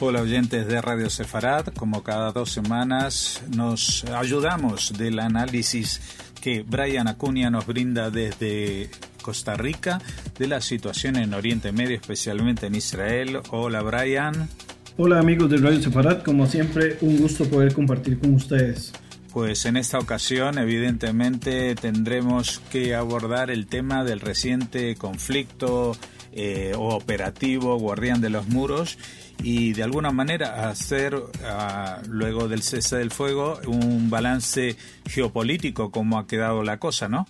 Hola oyentes de Radio Sefarad, como cada dos semanas nos ayudamos del análisis que Brian Acuña nos brinda desde Costa Rica de la situación en Oriente Medio, especialmente en Israel. Hola Brian. Hola amigos de Radio Sefarad, como siempre un gusto poder compartir con ustedes. Pues en esta ocasión evidentemente tendremos que abordar el tema del reciente conflicto eh, operativo Guardián de los Muros y de alguna manera hacer ah, luego del cese del fuego un balance geopolítico como ha quedado la cosa, ¿no?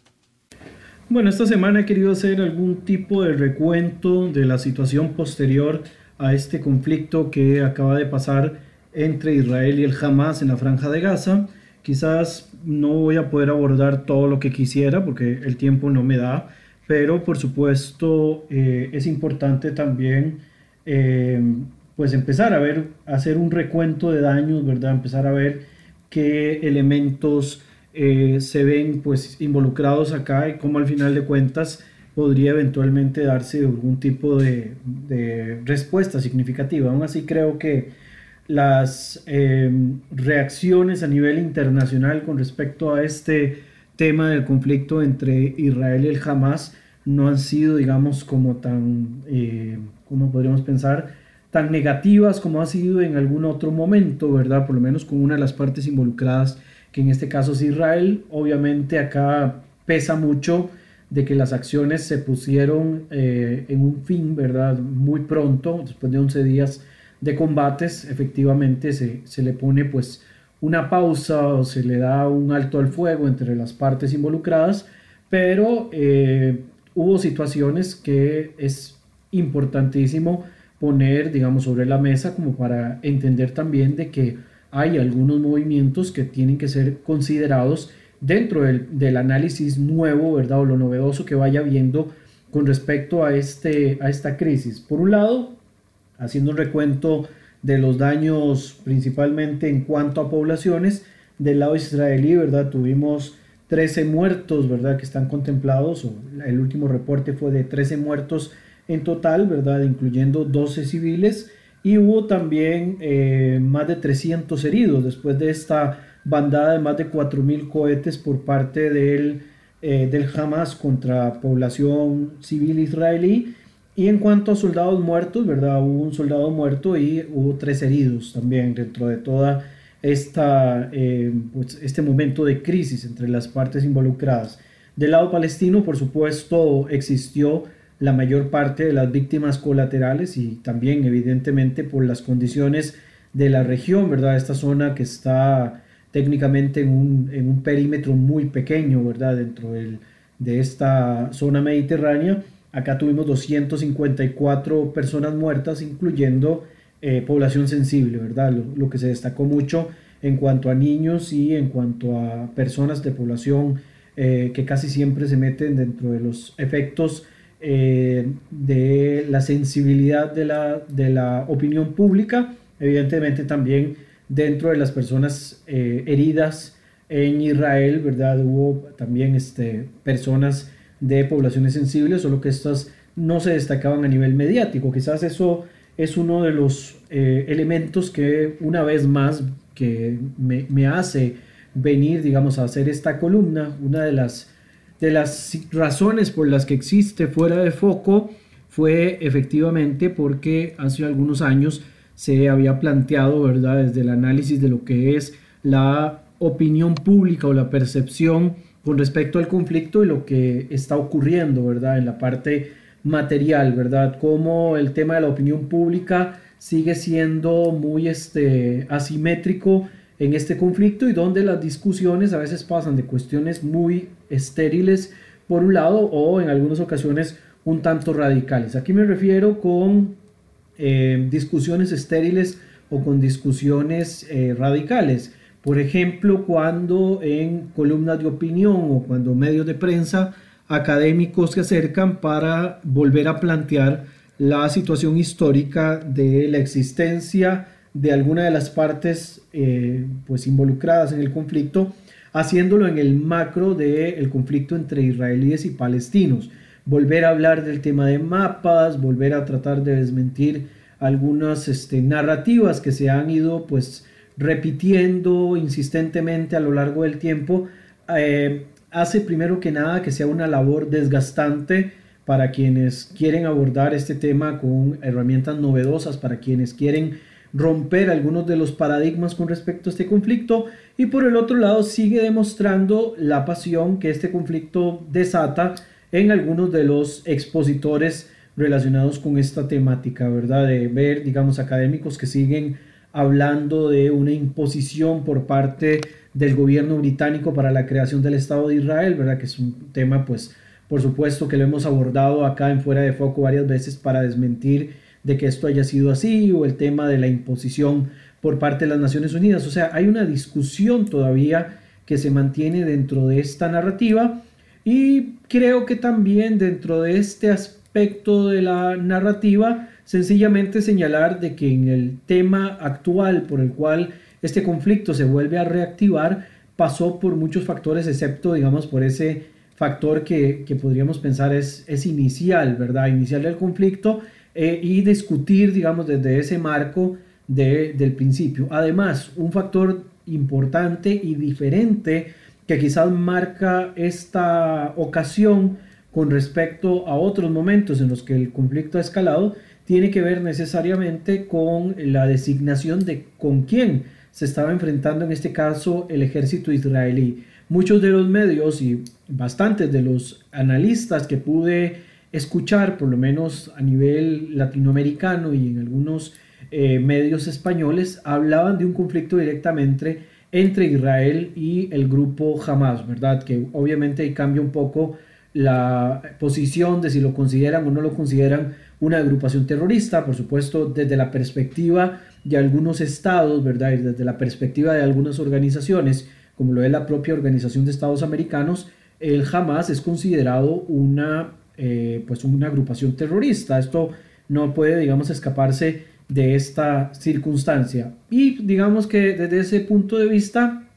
Bueno, esta semana he querido hacer algún tipo de recuento de la situación posterior a este conflicto que acaba de pasar entre Israel y el Hamas en la franja de Gaza. Quizás no voy a poder abordar todo lo que quisiera porque el tiempo no me da, pero por supuesto eh, es importante también eh, pues empezar a ver, hacer un recuento de daños, ¿verdad? Empezar a ver qué elementos eh, se ven pues involucrados acá y cómo al final de cuentas podría eventualmente darse algún tipo de, respuesta significativa. Aún así creo que las reacciones a nivel internacional con respecto a este tema del conflicto entre Israel y el Hamas no han sido, digamos, como tan, eh, como podríamos pensar, tan negativas como ha sido en algún otro momento, ¿verdad? Por lo menos con una de las partes involucradas, que en este caso es Israel. Obviamente acá pesa mucho de que las acciones se pusieron eh, en un fin, ¿verdad? Muy pronto, después de 11 días de combates, efectivamente se, se le pone pues una pausa o se le da un alto al fuego entre las partes involucradas, pero eh, hubo situaciones que es importantísimo poner, digamos, sobre la mesa como para entender también de que hay algunos movimientos que tienen que ser considerados dentro del, del análisis nuevo, ¿verdad? O lo novedoso que vaya viendo con respecto a, este, a esta crisis. Por un lado, haciendo un recuento de los daños principalmente en cuanto a poblaciones. Del lado israelí, ¿verdad? Tuvimos 13 muertos, ¿verdad? Que están contemplados. el último reporte fue de 13 muertos en total, ¿verdad? Incluyendo 12 civiles. Y hubo también eh, más de 300 heridos después de esta bandada de más de 4.000 cohetes por parte del, eh, del Hamas contra población civil israelí y en cuanto a soldados muertos, ¿verdad? Hubo un soldado muerto y hubo tres heridos también dentro de toda esta, eh, pues, este momento de crisis entre las partes involucradas. Del lado palestino, por supuesto, existió la mayor parte de las víctimas colaterales y también evidentemente por las condiciones de la región, ¿verdad? Esta zona que está técnicamente en un, en un perímetro muy pequeño, ¿verdad? Dentro del, de esta zona mediterránea Acá tuvimos 254 personas muertas, incluyendo eh, población sensible, ¿verdad? Lo, que se destacó mucho en cuanto a niños y en cuanto a personas de población eh, que casi siempre se meten dentro de los efectos eh, de la sensibilidad de la, de la, opinión pública, evidentemente también dentro de las personas heridas en Israel, ¿verdad? Hubo también este, personas de poblaciones sensibles, solo que estas no se destacaban a nivel mediático. Quizás eso es uno de los eh, elementos que una vez más que me, hace venir, digamos, a hacer esta columna, una de las, de las razones por las que existe fuera de foco fue efectivamente porque hace algunos años se había planteado, ¿verdad?, desde el análisis de lo que es la opinión pública o la percepción con respecto al conflicto y lo que está ocurriendo, ¿verdad? En la parte material, ¿verdad? Cómo el tema de la opinión pública sigue siendo muy este, asimétrico en este conflicto y donde las discusiones a veces pasan de cuestiones muy estériles por un lado o en algunas ocasiones un tanto radicales. Aquí me refiero con eh, discusiones estériles o con discusiones eh, radicales. Por ejemplo, cuando en columnas de opinión o cuando medios de prensa académicos se acercan para volver a plantear la situación histórica de la existencia de alguna de las partes eh, pues involucradas en el conflicto, haciéndolo en el macro del conflicto entre israelíes y palestinos. Volver a hablar del tema de mapas, volver a tratar de desmentir algunas este, narrativas que se han ido pues repitiendo insistentemente a lo largo del tiempo, eh, hace primero que nada que sea una labor desgastante para quienes quieren abordar este tema con herramientas novedosas, para quienes quieren romper algunos de los paradigmas con respecto a este conflicto y por el otro lado sigue demostrando la pasión que este conflicto desata en algunos de los expositores relacionados con esta temática, ¿verdad? De ver, digamos, académicos que siguen hablando de una imposición por parte del gobierno británico para la creación del Estado de Israel, ¿verdad? Que es un tema, pues, por supuesto que lo hemos abordado acá en Fuera de Foco varias veces para desmentir de que esto haya sido así, o el tema de la imposición por parte de las Naciones Unidas. O sea, hay una discusión todavía que se mantiene dentro de esta narrativa y creo que también dentro de este aspecto de la narrativa, sencillamente señalar de que en el tema actual por el cual este conflicto se vuelve a reactivar, pasó por muchos factores, excepto, digamos, por ese factor que, podríamos pensar es, es inicial, ¿verdad? Inicial del conflicto eh, y discutir, digamos, desde ese marco del principio. Además, un factor importante y diferente que quizás marca esta ocasión con respecto a otros momentos en los que el conflicto ha escalado, tiene que ver necesariamente con la designación de con quién se estaba enfrentando en este caso el ejército israelí. Muchos de los medios y bastantes de los analistas que pude escuchar, por lo menos a nivel latinoamericano y en algunos eh, medios españoles, hablaban de un conflicto directamente entre Israel y el grupo Hamas, ¿verdad? Que obviamente cambia un poco la posición de si lo consideran o no lo consideran una agrupación terrorista, por supuesto, desde la perspectiva de algunos estados, ¿verdad? Y desde la perspectiva de algunas organizaciones, como lo es la propia Organización de Estados Americanos, el Hamas es considerado una eh, pues una agrupación terrorista. Esto no puede, digamos, escaparse de esta circunstancia. Y digamos que desde ese punto de vista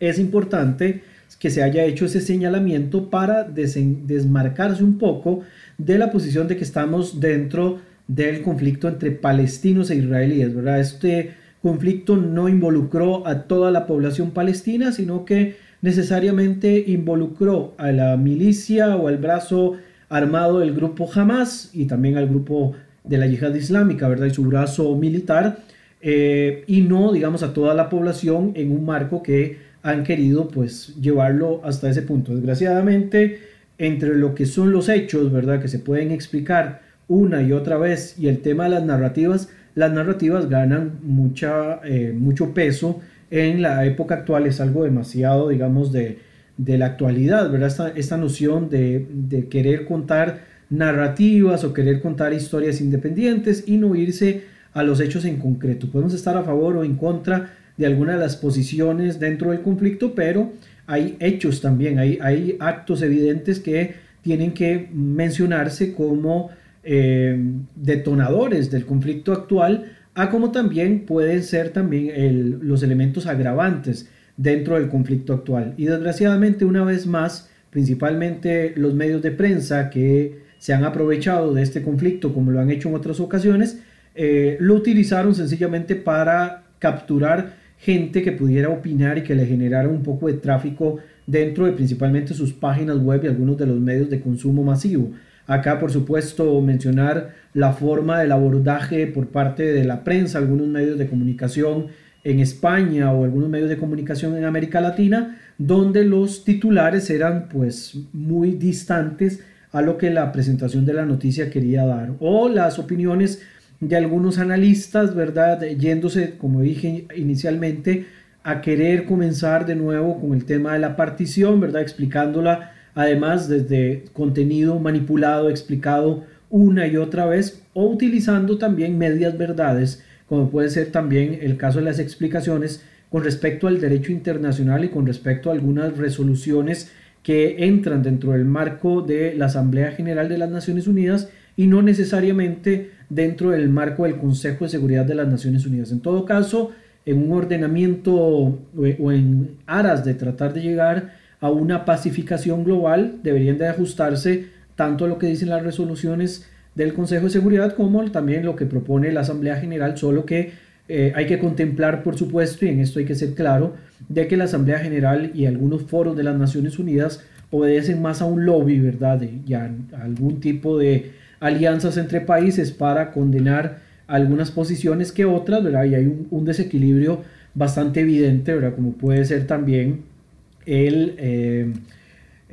es importante que se haya hecho ese señalamiento para desmarcarse un poco de la posición de que estamos dentro del conflicto entre palestinos e israelíes, ¿verdad? Este conflicto no involucró a toda la población palestina, sino que necesariamente involucró a la milicia o al brazo armado el grupo Hamas y también al grupo de la yihad islámica, ¿verdad? Y su brazo militar, eh, y no, digamos, a toda la población en un marco que han querido, pues, llevarlo hasta ese punto. Desgraciadamente, entre lo que son los hechos, ¿verdad? Que se pueden explicar una y otra vez, y el tema de las narrativas, las narrativas ganan mucha, eh, mucho peso en la época actual, es algo demasiado, digamos, de, de la actualidad, ¿verdad? Esta, noción de, querer contar narrativas o querer contar historias independientes y no irse a los hechos en concreto. Podemos estar a favor o en contra de alguna de las posiciones dentro del conflicto, pero hay hechos también, hay, hay actos evidentes que tienen que mencionarse como eh, detonadores del conflicto actual, a como también pueden ser también los elementos agravantes dentro del conflicto actual. Y desgraciadamente, una vez más, principalmente los medios de prensa que se han aprovechado de este conflicto, como lo han hecho en otras ocasiones, eh, lo utilizaron sencillamente para capturar gente que pudiera opinar y que le generara un poco de tráfico dentro de principalmente sus páginas web y algunos de los medios de consumo masivo. Acá, por supuesto, mencionar la forma del abordaje por parte de la prensa, algunos medios de comunicación en España o algunos medios de comunicación en América Latina, donde los titulares eran pues muy distantes a lo que la presentación de la noticia quería dar, o las opiniones de algunos analistas, ¿verdad? Yéndose, como dije inicialmente, a querer comenzar de nuevo con el tema de la partición, ¿verdad? Explicándola además desde contenido manipulado, explicado una y otra vez, o utilizando también medias verdades como puede ser también el caso de las explicaciones con respecto al derecho internacional y con respecto a algunas resoluciones que entran dentro del marco de la Asamblea General de las Naciones Unidas y no necesariamente dentro del marco del Consejo de Seguridad de las Naciones Unidas. En todo caso, en un ordenamiento o en aras de tratar de llegar a una pacificación global, deberían de ajustarse tanto a lo que dicen las resoluciones del Consejo de Seguridad como también lo que propone la Asamblea General, solo que eh, hay que contemplar, por supuesto, y en esto hay que ser claro, de que la Asamblea General y algunos foros de las Naciones Unidas obedecen más a un lobby, ¿verdad? y a algún tipo de alianzas entre países para condenar algunas posiciones que otras, ¿verdad? Y hay un, desequilibrio bastante evidente, ¿verdad? Como puede ser también el... Eh,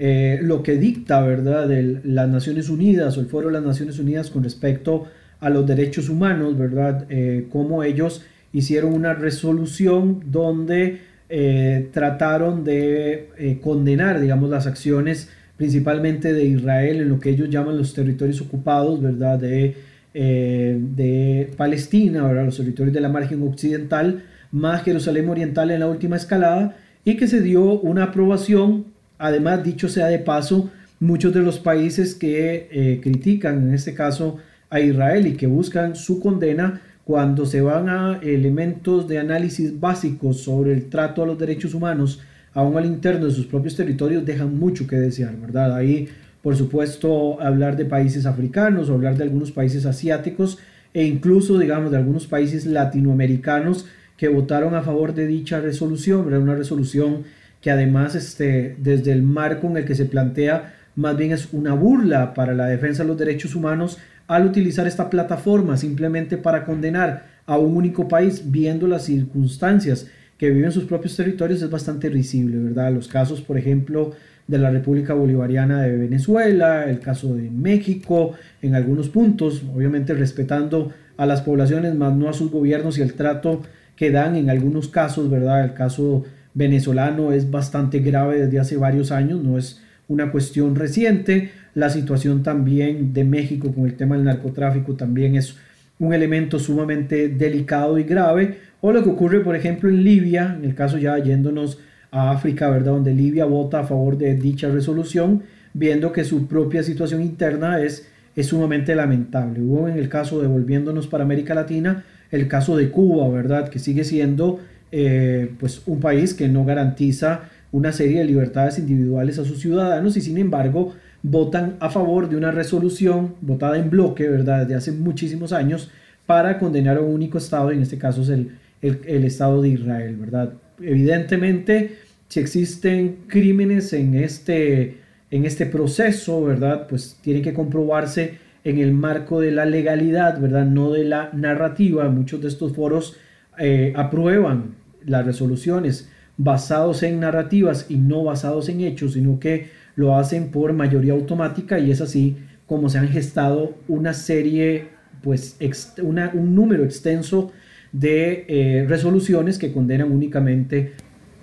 eh, lo que dicta, ¿verdad?, de las Naciones Unidas o el Foro de las Naciones Unidas con respecto a los derechos humanos, ¿verdad?, eh, cómo ellos hicieron una resolución donde eh, trataron de condenar, digamos, las acciones principalmente de Israel en lo que ellos llaman los territorios ocupados, ¿verdad?, de, de Palestina, ¿verdad?, los territorios de la margen occidental, más Jerusalén Oriental en la última escalada, y que se dio una aprobación Además, dicho sea de paso, muchos de los países que eh, critican, en este caso, a Israel y que buscan su condena, cuando se van a elementos de análisis básicos sobre el trato a los derechos humanos, aún al interno de sus propios territorios, dejan mucho que desear, ¿verdad? Ahí, por supuesto, hablar de países africanos, hablar de algunos países asiáticos e incluso, digamos, de algunos países latinoamericanos que votaron a favor de dicha resolución, ¿verdad? Una resolución que además este, desde el marco en el que se plantea más bien es una burla para la defensa de los derechos humanos al utilizar esta plataforma simplemente para condenar a un único país viendo las circunstancias que viven sus propios territorios es bastante risible, ¿verdad? Los casos, por ejemplo, de la República Bolivariana de Venezuela, el caso de México, en algunos puntos, obviamente respetando a las poblaciones, más no a sus gobiernos y el trato que dan en algunos casos, ¿verdad? El caso venezolano es bastante grave desde hace varios años, no es una cuestión reciente. La situación también de México con el tema del narcotráfico también es un elemento sumamente delicado y grave. O lo que ocurre, por ejemplo, en Libia, en el caso ya yéndonos a África, ¿verdad? Donde Libia vota a favor de dicha resolución, viendo que su propia situación interna es, es sumamente lamentable. Hubo en el caso, devolviéndonos para América Latina, el caso de Cuba, ¿verdad? Que sigue siendo eh, pues un país que no garantiza una serie de libertades individuales a sus ciudadanos y sin embargo votan a favor de una resolución votada en bloque, ¿verdad?, desde hace muchísimos años para condenar a un único Estado, en este caso es el, el, Estado de Israel, ¿verdad? Evidentemente, si existen crímenes en este, en este proceso, ¿verdad?, pues tiene que comprobarse en el marco de la legalidad, ¿verdad?, no de la narrativa. Muchos de estos foros eh, aprueban las resoluciones basados en narrativas y no basados en hechos, sino que lo hacen por mayoría automática y es así como se han gestado una serie, pues un número extenso de eh, resoluciones que condenan únicamente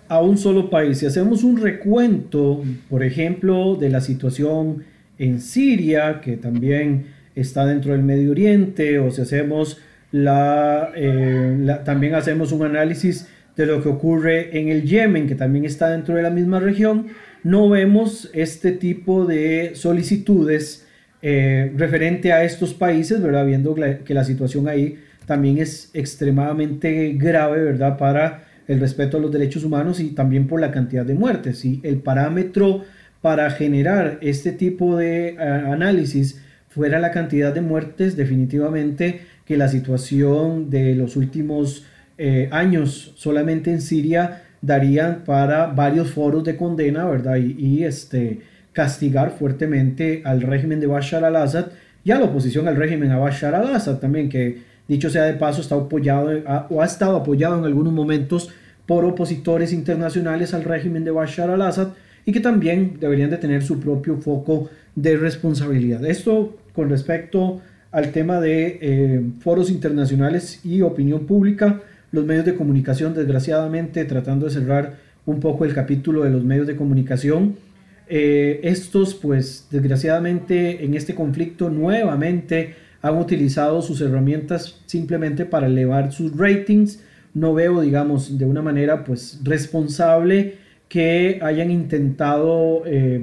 a un solo país. Si hacemos un recuento, por ejemplo, de la situación en Siria, que también está dentro del Medio Oriente, o si hacemos la, eh, la también hacemos un análisis de lo que ocurre en el Yemen, que también está dentro de la misma región, no vemos este tipo de solicitudes eh, referente a estos países, ¿verdad? Viendo que la situación ahí también es extremadamente grave, ¿verdad? Para el respeto a los derechos humanos y también por la cantidad de muertes. Si el parámetro para generar este tipo de eh, análisis fuera la cantidad de muertes, definitivamente que la situación de los últimos eh, años solamente en Siria darían para varios foros de condena, ¿verdad? Y, este, castigar fuertemente al régimen de Bashar al-Assad y a la oposición al régimen a Bashar al-Assad también, que dicho sea de paso está apoyado o ha estado apoyado en algunos momentos por opositores internacionales al régimen de Bashar al-Assad y que también deberían de tener su propio foco de responsabilidad. Esto con respecto al tema de eh, foros internacionales y opinión pública los medios de comunicación, desgraciadamente, tratando de cerrar un poco el capítulo de los medios de comunicación. Eh, estos, pues, desgraciadamente, en este conflicto nuevamente han utilizado sus herramientas simplemente para elevar sus ratings. No veo, digamos, de una manera, pues, responsable que hayan intentado, eh,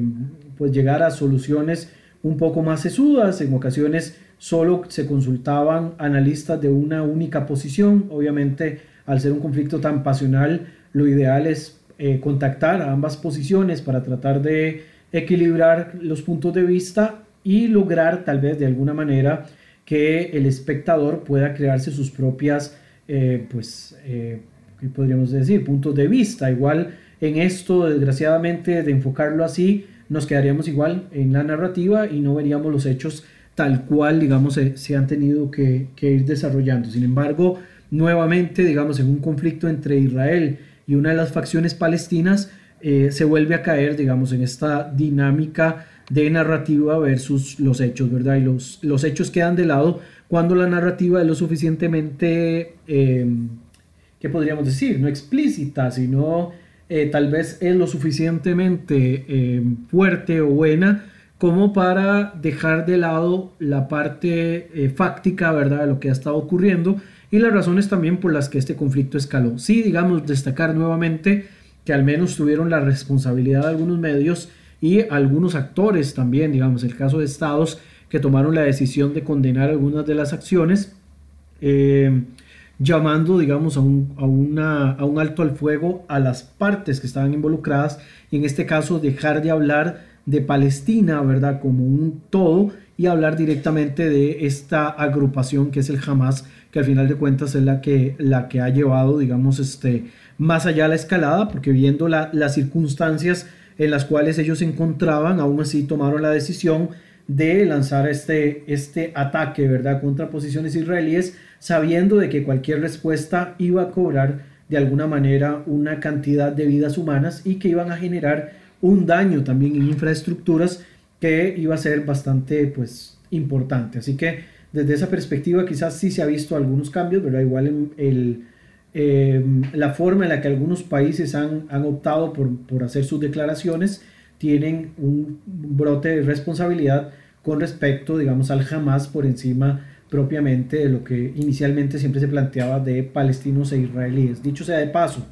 pues, llegar a soluciones un poco más sesudas, en ocasiones solo se consultaban analistas de una única posición. Obviamente, al ser un conflicto tan pasional, lo ideal es eh, contactar a ambas posiciones para tratar de equilibrar los puntos de vista y lograr tal vez de alguna manera que el espectador pueda crearse sus propias, eh, pues, eh, ¿qué podríamos decir? Puntos de vista. Igual en esto, desgraciadamente, de enfocarlo así, nos quedaríamos igual en la narrativa y no veríamos los hechos tal cual, digamos, se, han tenido que, ir desarrollando. Sin embargo, nuevamente, digamos, en un conflicto entre Israel y una de las facciones palestinas, eh, se vuelve a caer, digamos, en esta dinámica de narrativa versus los hechos, ¿verdad? Y los, hechos quedan de lado cuando la narrativa es lo suficientemente, eh, ¿qué podríamos decir? No explícita, sino eh, tal vez es lo suficientemente eh, fuerte o buena como para dejar de lado la parte eh, fáctica, ¿verdad?, de lo que ha estado ocurriendo y las razones también por las que este conflicto escaló. Sí, digamos, destacar nuevamente que al menos tuvieron la responsabilidad de algunos medios y algunos actores también, digamos, el caso de estados que tomaron la decisión de condenar algunas de las acciones llamando, digamos, a un, a un alto al fuego a las partes que estaban involucradas y en este caso dejar de hablar de Palestina, ¿verdad? Como un todo y hablar directamente de esta agrupación que es el Hamas, que al final de cuentas es la que, la que ha llevado, digamos, este, más allá la escalada, porque viendo las circunstancias en las cuales ellos se encontraban, aún así tomaron la decisión de lanzar este, este ataque, ¿verdad?, contra posiciones israelíes, sabiendo de que cualquier respuesta iba a cobrar de alguna manera una cantidad de vidas humanas y que iban a generar un daño también en infraestructuras que iba a ser bastante pues importante. Así que desde esa perspectiva quizás sí se ha visto algunos cambios, ¿verdad? Igual en el, em, la forma en la que algunos países han, han optado por, por hacer sus declaraciones tienen un brote de responsabilidad con respecto, digamos, al Hamas por encima propiamente de lo que inicialmente siempre se planteaba de palestinos e israelíes. Dicho sea de paso,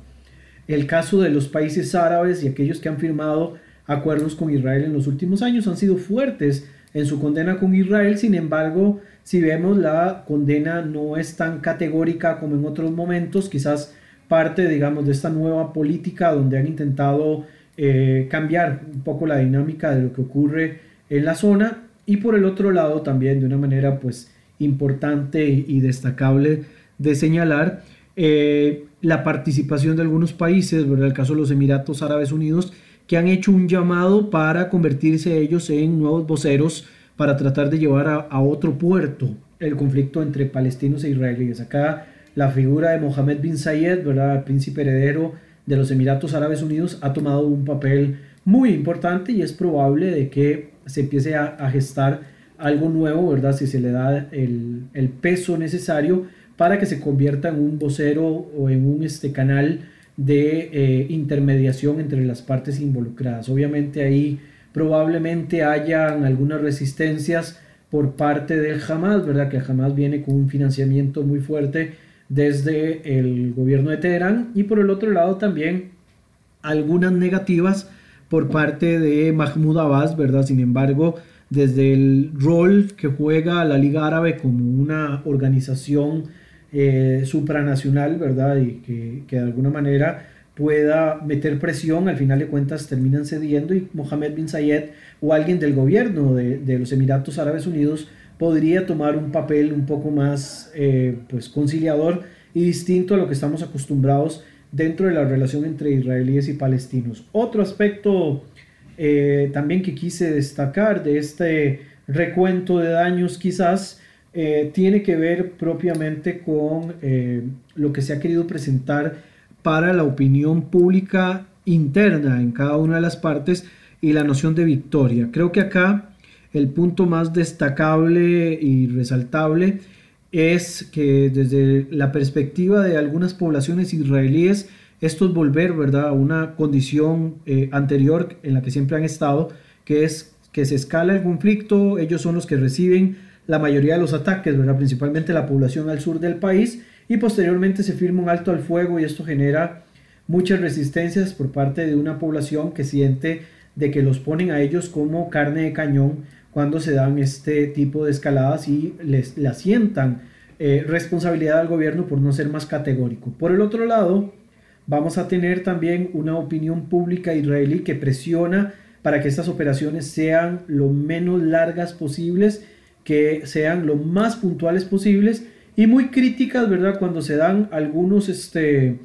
el caso de los países árabes y aquellos que han firmado acuerdos con Israel en los últimos años han sido fuertes en su condena con Israel, sin embargo, si vemos la condena no es tan categórica como en otros momentos, quizás parte, digamos, de esta nueva política donde han intentado eh, cambiar un poco la dinámica de lo que ocurre en la zona. Y por el otro lado también de una manera pues importante y destacable de señalar eh, la participación de algunos países, ¿verdad? el caso de los Emiratos Árabes Unidos, que han hecho un llamado para convertirse ellos en nuevos voceros para tratar de llevar a, otro puerto el conflicto entre palestinos e israelíes. Acá la figura de Mohammed bin Zayed, ¿verdad? príncipe heredero de los Emiratos Árabes Unidos ha tomado un papel muy importante y es probable de que se empiece a, gestar algo nuevo, ¿verdad? Si se le da el, peso necesario para que se convierta en un vocero o en un este, canal de eh, intermediación entre las partes involucradas. Obviamente ahí probablemente hayan algunas resistencias por parte del Hamas, ¿verdad? Que Hamas viene con un financiamiento muy fuerte desde el gobierno de Teherán y por el otro lado también algunas negativas por parte de Mahmoud Abbas, ¿verdad? Sin embargo, desde el rol que juega la Liga Árabe como una organización eh, supranacional, ¿verdad? Y que, que, de alguna manera pueda meter presión, al final de cuentas terminan cediendo y Mohammed bin Zayed o alguien del gobierno de, de los Emiratos Árabes Unidos podría tomar un papel un poco más eh, pues conciliador y distinto a lo que estamos acostumbrados dentro de la relación entre israelíes y palestinos. Otro aspecto eh, también que quise destacar de este recuento de daños quizás eh, tiene que ver propiamente con lo que se ha querido presentar para la opinión pública interna en cada una de las partes y la noción de victoria. Creo que acá el punto más destacable y resaltable es que desde la perspectiva de algunas poblaciones israelíes, esto es volver ¿verdad? a una condición eh, anterior en la que siempre han estado, que es que se escala el conflicto, ellos son los que reciben la mayoría de los ataques, ¿verdad? principalmente la población al sur del país, y posteriormente se firma un alto al fuego y esto genera muchas resistencias por parte de una población que siente de que los ponen a ellos como carne de cañón cuando se dan este tipo de escaladas y les le asientan eh, responsabilidad al gobierno por no ser más categórico. Por el otro lado, vamos a tener también una opinión pública israelí que presiona para que estas operaciones sean lo menos largas posibles, que sean lo más puntuales posibles y muy críticas, ¿verdad? Cuando se dan algunos, este,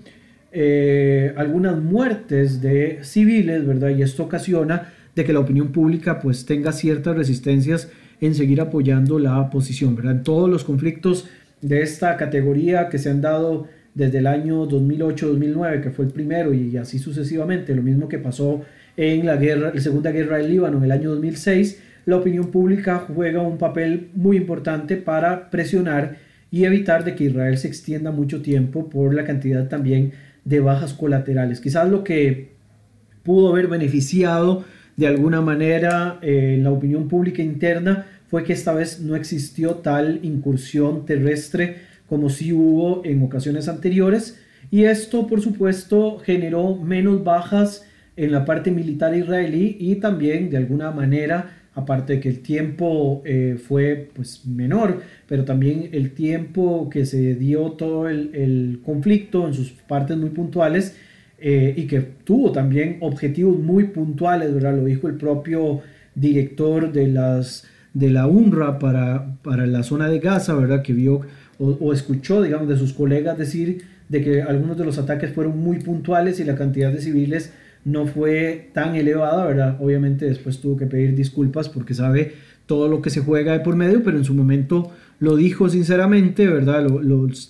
eh, algunas muertes de civiles, ¿verdad? Y esto ocasiona de que la opinión pública pues tenga ciertas resistencias en seguir apoyando la posición, ¿verdad? En todos los conflictos de esta categoría que se han dado desde el año 2008-2009, que fue el primero, y así sucesivamente, lo mismo que pasó en la, guerra, la Segunda Guerra del Líbano en el año 2006, la opinión pública juega un papel muy importante para presionar y evitar de que Israel se extienda mucho tiempo por la cantidad también de bajas colaterales. Quizás lo que pudo haber beneficiado de alguna manera eh, la opinión pública interna fue que esta vez no existió tal incursión terrestre como sí hubo en ocasiones anteriores y esto por supuesto generó menos bajas en la parte militar israelí y también de alguna manera aparte de que el tiempo eh, fue pues menor pero también el tiempo que se dio todo el, el conflicto en sus partes muy puntuales eh, y que tuvo también objetivos muy puntuales, ¿verdad? Lo dijo el propio director de, las, de la UNRWA para, para la zona de Gaza, ¿verdad? Que vio o, escuchó, digamos, de sus colegas decir de que algunos de los ataques fueron muy puntuales y la cantidad de civiles no fue tan elevada, ¿verdad? Obviamente después tuvo que pedir disculpas porque sabe todo lo que se juega de por medio, pero en su momento lo dijo sinceramente, ¿verdad?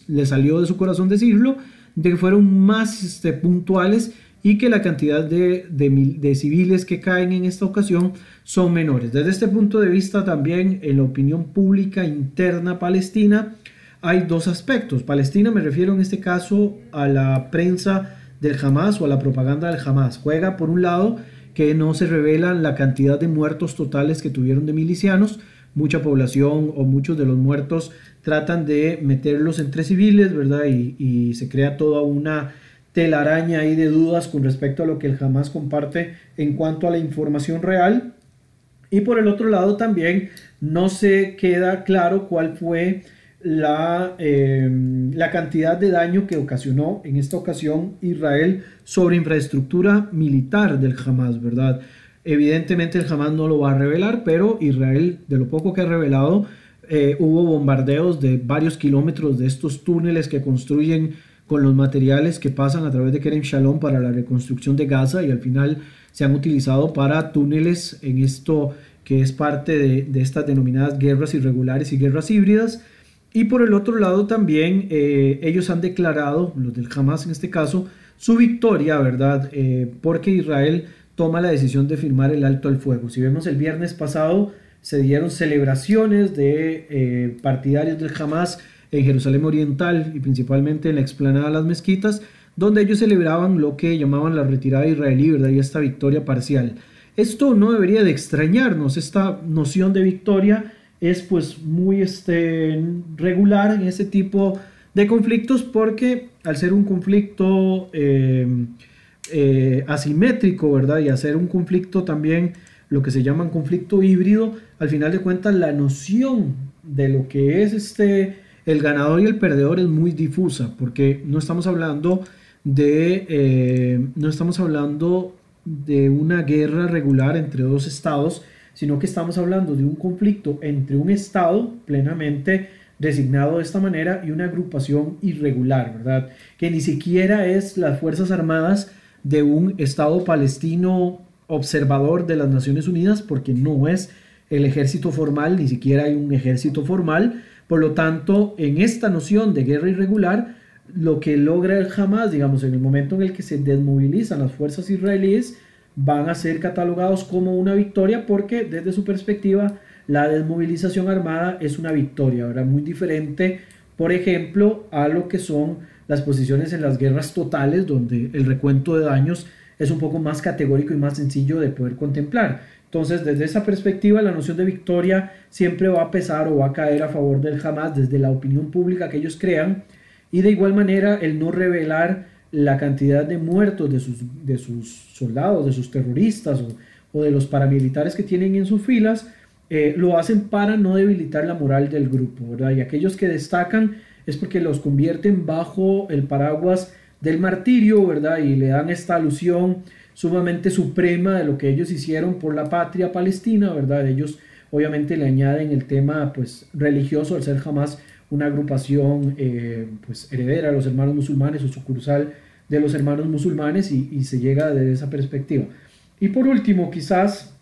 le salió de su corazón decirlo de que fueron más este, puntuales y que la cantidad de, de, civiles que caen en esta ocasión son menores. Desde este punto de vista también en la opinión pública interna palestina hay dos aspectos. Palestina me refiero en este caso a la prensa del Hamas o a la propaganda del Hamas. Juega por un lado que no se revela la cantidad de muertos totales que tuvieron de milicianos, mucha población o muchos de los muertos tratan de meterlos entre civiles, ¿verdad? Y, se crea toda una telaraña ahí de dudas con respecto a lo que el Hamas comparte en cuanto a la información real. Y por el otro lado también no se queda claro cuál fue la, em, la cantidad de daño que ocasionó en esta ocasión Israel sobre infraestructura militar del Hamas, ¿verdad? Evidentemente el Hamas no lo va a revelar, pero Israel, de lo poco que ha revelado, eh, hubo bombardeos de varios kilómetros de estos túneles que construyen con los materiales que pasan a través de Kerem Shalom para la reconstrucción de Gaza y al final se han utilizado para túneles en esto que es parte de, estas denominadas guerras irregulares y guerras híbridas. Y por el otro lado también eh, ellos han declarado, los del Hamas en este caso, su victoria, ¿verdad? Eh, porque Israel toma la decisión de firmar el alto al fuego. Si vemos el viernes pasado, se dieron celebraciones de eh, partidarios del Hamas en Jerusalén Oriental y principalmente en la explanada de las mezquitas, donde ellos celebraban lo que llamaban la retirada israelí ¿verdad? y esta victoria parcial. Esto no debería de extrañarnos, esta noción de victoria es pues muy este, regular en ese tipo de conflictos porque al ser un conflicto eh, eh, asimétrico, ¿verdad? Y hacer un conflicto también lo que se llama un conflicto híbrido, al final de cuentas la noción de lo que es este el ganador y el perdedor es muy difusa, porque no estamos hablando de eh, no estamos hablando de una guerra regular entre dos estados, sino que estamos hablando de un conflicto entre un estado plenamente designado de esta manera y una agrupación irregular, ¿verdad? Que ni siquiera es las Fuerzas Armadas de un Estado palestino observador de las Naciones Unidas porque no es el ejército formal, ni siquiera hay un ejército formal. Por lo tanto, en esta noción de guerra irregular, lo que logra el Hamas, digamos, en el momento en el que se desmovilizan las fuerzas israelíes, van a ser catalogados como una victoria porque desde su perspectiva la desmovilización armada es una victoria, ¿verdad? Muy diferente, por ejemplo, a lo que son las posiciones en las guerras totales, donde el recuento de daños es un poco más categórico y más sencillo de poder contemplar. Entonces, desde esa perspectiva, la noción de victoria siempre va a pesar o va a caer a favor del Hamas desde la opinión pública que ellos crean. Y de igual manera, el no revelar la cantidad de muertos de sus, de sus soldados, de sus terroristas o, de los paramilitares que tienen en sus filas, eh, lo hacen para no debilitar la moral del grupo, ¿verdad? Y aquellos que destacan es porque los convierten bajo el paraguas del martirio, ¿verdad? Y le dan esta alusión sumamente suprema de lo que ellos hicieron por la patria palestina, ¿verdad? Ellos obviamente le añaden el tema pues religioso al ser jamás una agrupación eh, pues heredera de los hermanos musulmanes o sucursal de los hermanos musulmanes y, se llega desde esa perspectiva. Y por último, quizás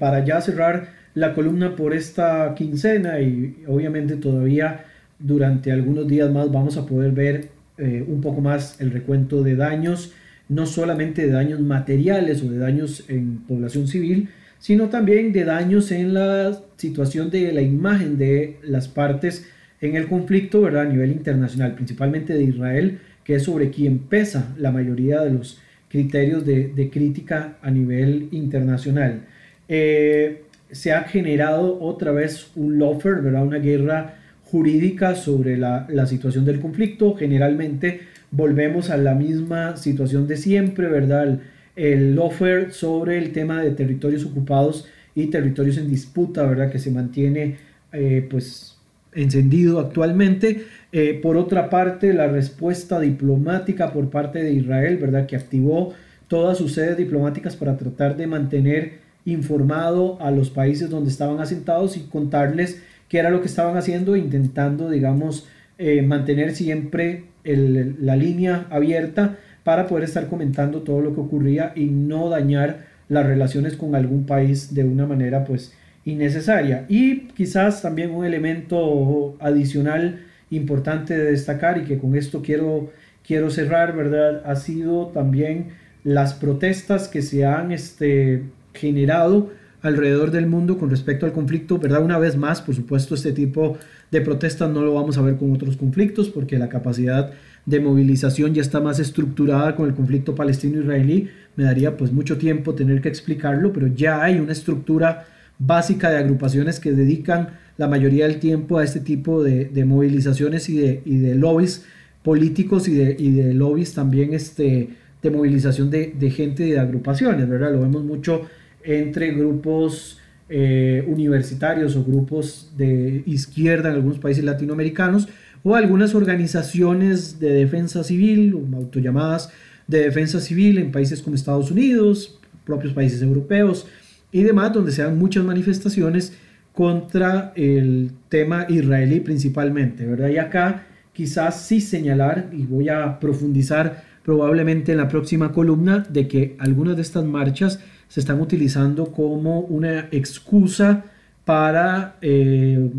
para ya cerrar la columna por esta quincena y obviamente todavía durante algunos días más vamos a poder ver eh, un poco más el recuento de daños, no solamente de daños materiales o de daños en población civil, sino también de daños en la situación de la imagen de las partes en el conflicto ¿verdad? a nivel internacional, principalmente de Israel, que es sobre quien pesa la mayoría de los criterios de, crítica a nivel internacional. Eh, se ha generado otra vez un lawfare, ¿verdad? una guerra jurídica sobre la, la, situación del conflicto. Generalmente volvemos a la misma situación de siempre, ¿verdad? El, lawfare sobre el tema de territorios ocupados y territorios en disputa, ¿verdad? Que se mantiene eh, pues encendido actualmente. Eh, por otra parte, la respuesta diplomática por parte de Israel, ¿verdad? Que activó todas sus sedes diplomáticas para tratar de mantener informado a los países donde estaban asentados y contarles qué era lo que estaban haciendo, intentando, digamos, eh, mantener siempre la línea abierta para poder estar comentando todo lo que ocurría y no dañar las relaciones con algún país de una manera pues innecesaria. Y quizás también un elemento adicional importante de destacar y que con esto quiero, quiero cerrar, ¿verdad? Ha sido también las protestas que se han este, generado alrededor del mundo con respecto al conflicto, ¿verdad? Una vez más, por supuesto, este tipo de protestas no lo vamos a ver con otros conflictos porque la capacidad de movilización ya está más estructurada con el conflicto palestino-israelí. Me daría pues mucho tiempo tener que explicarlo, pero ya hay una estructura básica de agrupaciones que dedican la mayoría del tiempo a este tipo de, movilizaciones y de, lobbies políticos y de, lobbies también este, de movilización de, gente y de agrupaciones, ¿verdad? Lo vemos mucho entre grupos eh, universitarios o grupos de izquierda en algunos países latinoamericanos o algunas organizaciones de defensa civil autollamadas de defensa civil en países como Estados Unidos, propios países europeos y demás, donde se dan muchas manifestaciones contra el tema israelí principalmente, ¿verdad? Y acá quizás sí señalar, y voy a profundizar probablemente en la próxima columna, de que algunas de estas marchas se están utilizando como una excusa para, eh,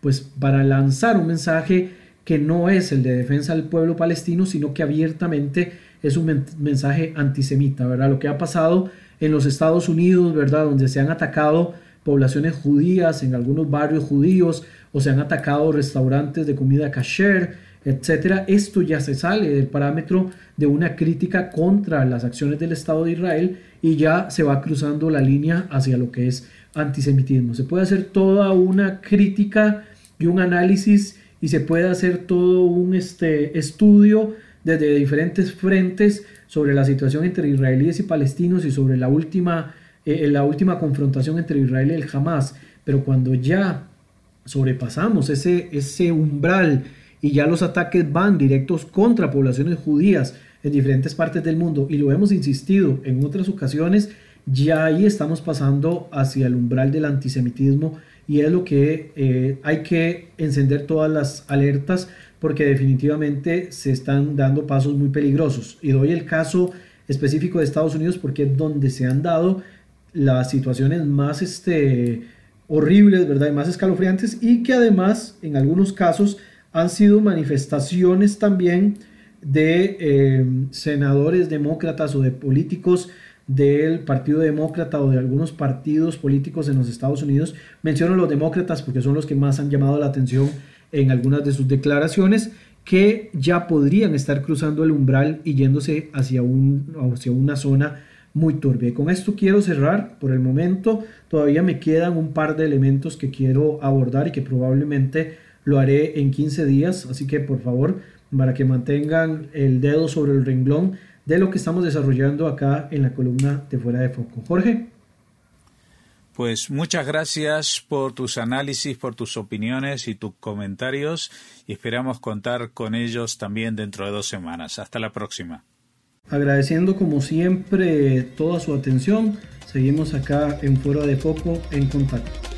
pues, para lanzar un mensaje que no es el de defensa del pueblo palestino, sino que abiertamente es un mensaje antisemita, ¿verdad? Lo que ha pasado en los Estados Unidos, ¿verdad? Donde se han atacado poblaciones judías en algunos barrios judíos o se han atacado restaurantes de comida kasher, etcétera. Esto ya se sale del parámetro de una crítica contra las acciones del Estado de Israel y ya se va cruzando la línea hacia lo que es antisemitismo. Se puede hacer toda una crítica y un análisis y se puede hacer todo un este, estudio desde diferentes frentes sobre la situación entre israelíes y palestinos y sobre la última, eh, la última confrontación entre Israel y el Hamas. Pero cuando ya sobrepasamos ese, ese umbral y ya los ataques van directos contra poblaciones judías, en diferentes partes del mundo y lo hemos insistido en otras ocasiones, ya ahí estamos pasando hacia el umbral del antisemitismo y es lo que eh, hay que encender todas las alertas porque definitivamente se están dando pasos muy peligrosos. Y doy el caso específico de Estados Unidos porque es donde se han dado las situaciones más este, horribles, ¿verdad? Y más escalofriantes y que además en algunos casos han sido manifestaciones también de eh, senadores demócratas o de políticos del Partido Demócrata o de algunos partidos políticos en los Estados Unidos. Menciono los demócratas porque son los que más han llamado la atención en algunas de sus declaraciones que ya podrían estar cruzando el umbral y yéndose hacia, un, hacia una zona muy turbia. Y con esto quiero cerrar por el momento. Todavía me quedan un par de elementos que quiero abordar y que probablemente lo haré en 15 días. Así que por favor para que mantengan el dedo sobre el renglón de lo que estamos desarrollando acá en la columna de Fuera de Foco. Jorge. Pues muchas gracias por tus análisis, por tus opiniones y tus comentarios y esperamos contar con ellos también dentro de dos semanas. Hasta la próxima. Agradeciendo como siempre toda su atención, seguimos acá en Fuera de Foco en contacto.